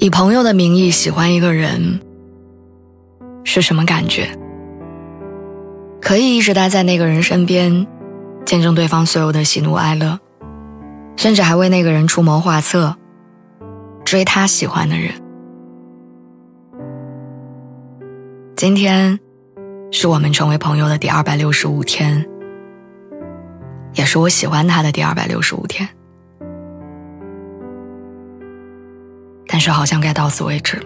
以朋友的名义喜欢一个人是什么感觉？可以一直待在那个人身边，见证对方所有的喜怒哀乐，甚至还为那个人出谋划策，追他喜欢的人。今天是我们成为朋友的第二百六十五天，也是我喜欢他的第二百六十五天。但是好像该到此为止了。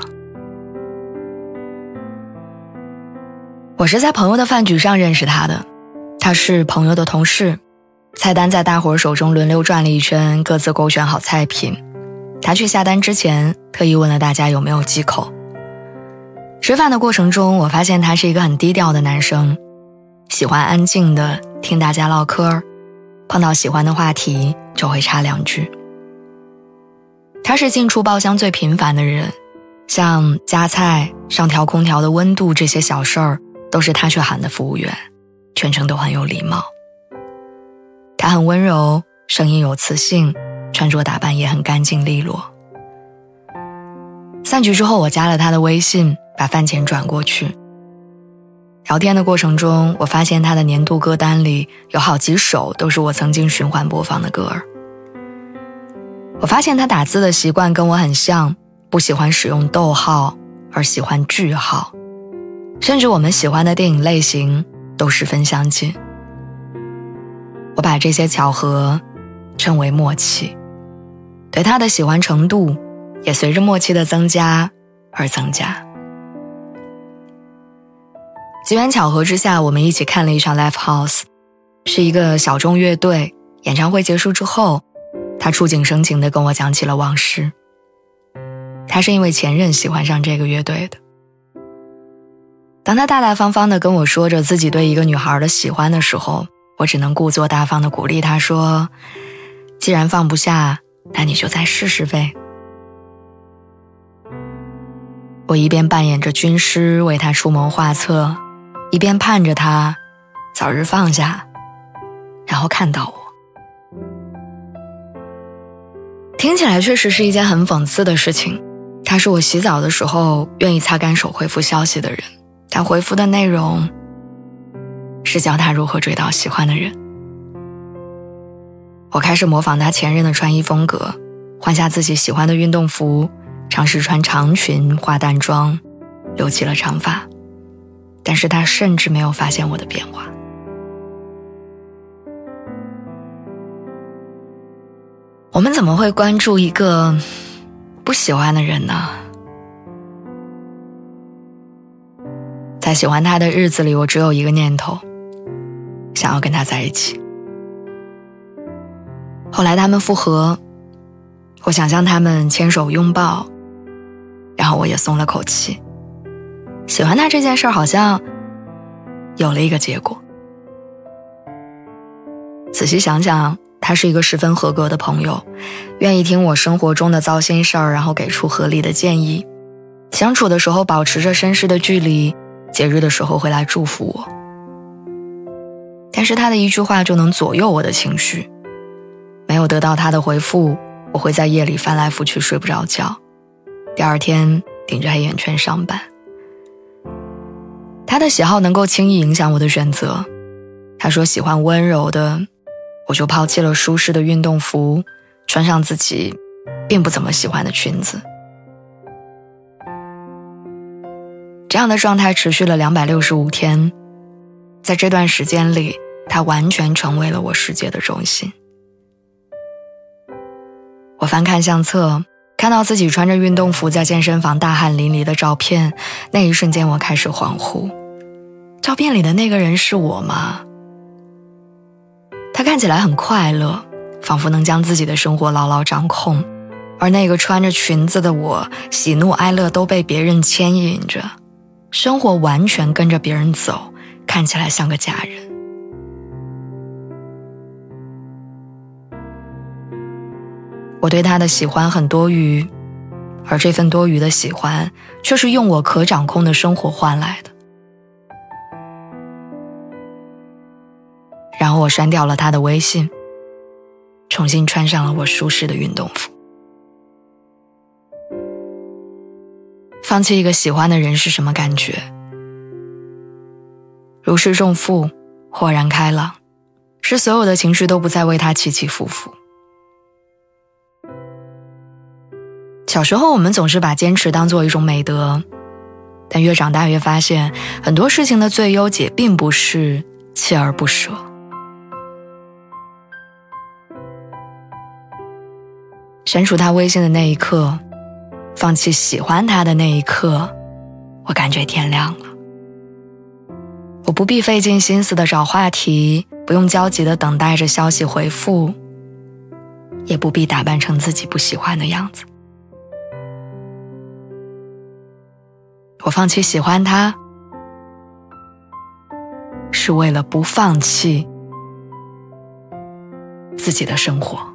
我是在朋友的饭局上认识他的，他是朋友的同事，菜单在大伙手中轮流转了一圈，各自勾选好菜品。他去下单之前，特意问了大家有没有忌口。吃饭的过程中，我发现他是一个很低调的男生，喜欢安静的听大家唠嗑，碰到喜欢的话题就会插两句。他是进出包厢最频繁的人，像夹菜、上调空调的温度这些小事儿，都是他去喊的服务员，全程都很有礼貌。他很温柔，声音有磁性，穿着打扮也很干净利落。散局之后，我加了他的微信，把饭钱转过去。聊天的过程中，我发现他的年度歌单里有好几首都是我曾经循环播放的歌儿。我发现他打字的习惯跟我很像，不喜欢使用逗号，而喜欢句号，甚至我们喜欢的电影类型都十分相近。我把这些巧合称为默契，对他的喜欢程度也随着默契的增加而增加。机缘巧合之下，我们一起看了一场 live house，是一个小众乐队。演唱会结束之后。他触景生情地跟我讲起了往事。他是因为前任喜欢上这个乐队的。当他大大方方地跟我说着自己对一个女孩的喜欢的时候，我只能故作大方地鼓励他说：“既然放不下，那你就再试试呗。”我一边扮演着军师为他出谋划策，一边盼着他早日放下，然后看到我。听起来确实是一件很讽刺的事情。他是我洗澡的时候愿意擦干手回复消息的人，他回复的内容是教他如何追到喜欢的人。我开始模仿他前任的穿衣风格，换下自己喜欢的运动服，尝试穿长裙、化淡妆，留起了长发。但是他甚至没有发现我的变化。我们怎么会关注一个不喜欢的人呢？在喜欢他的日子里，我只有一个念头，想要跟他在一起。后来他们复合，我想象他们牵手拥抱，然后我也松了口气。喜欢他这件事好像有了一个结果。仔细想想。他是一个十分合格的朋友，愿意听我生活中的糟心事儿，然后给出合理的建议。相处的时候保持着绅士的距离，节日的时候会来祝福我。但是他的一句话就能左右我的情绪，没有得到他的回复，我会在夜里翻来覆去睡不着觉，第二天顶着黑眼圈上班。他的喜好能够轻易影响我的选择，他说喜欢温柔的。我就抛弃了舒适的运动服，穿上自己并不怎么喜欢的裙子。这样的状态持续了两百六十五天，在这段时间里，他完全成为了我世界的中心。我翻看相册，看到自己穿着运动服在健身房大汗淋漓的照片，那一瞬间我开始恍惚：照片里的那个人是我吗？看起来很快乐，仿佛能将自己的生活牢牢掌控，而那个穿着裙子的我，喜怒哀乐都被别人牵引着，生活完全跟着别人走，看起来像个假人。我对他的喜欢很多余，而这份多余的喜欢，却是用我可掌控的生活换来的。后我删掉了他的微信，重新穿上了我舒适的运动服。放弃一个喜欢的人是什么感觉？如释重负，豁然开朗，是所有的情绪都不再为他起起伏伏。小时候，我们总是把坚持当做一种美德，但越长大越发现，很多事情的最优解并不是锲而不舍。删除他微信的那一刻，放弃喜欢他的那一刻，我感觉天亮了。我不必费尽心思的找话题，不用焦急的等待着消息回复，也不必打扮成自己不喜欢的样子。我放弃喜欢他，是为了不放弃自己的生活。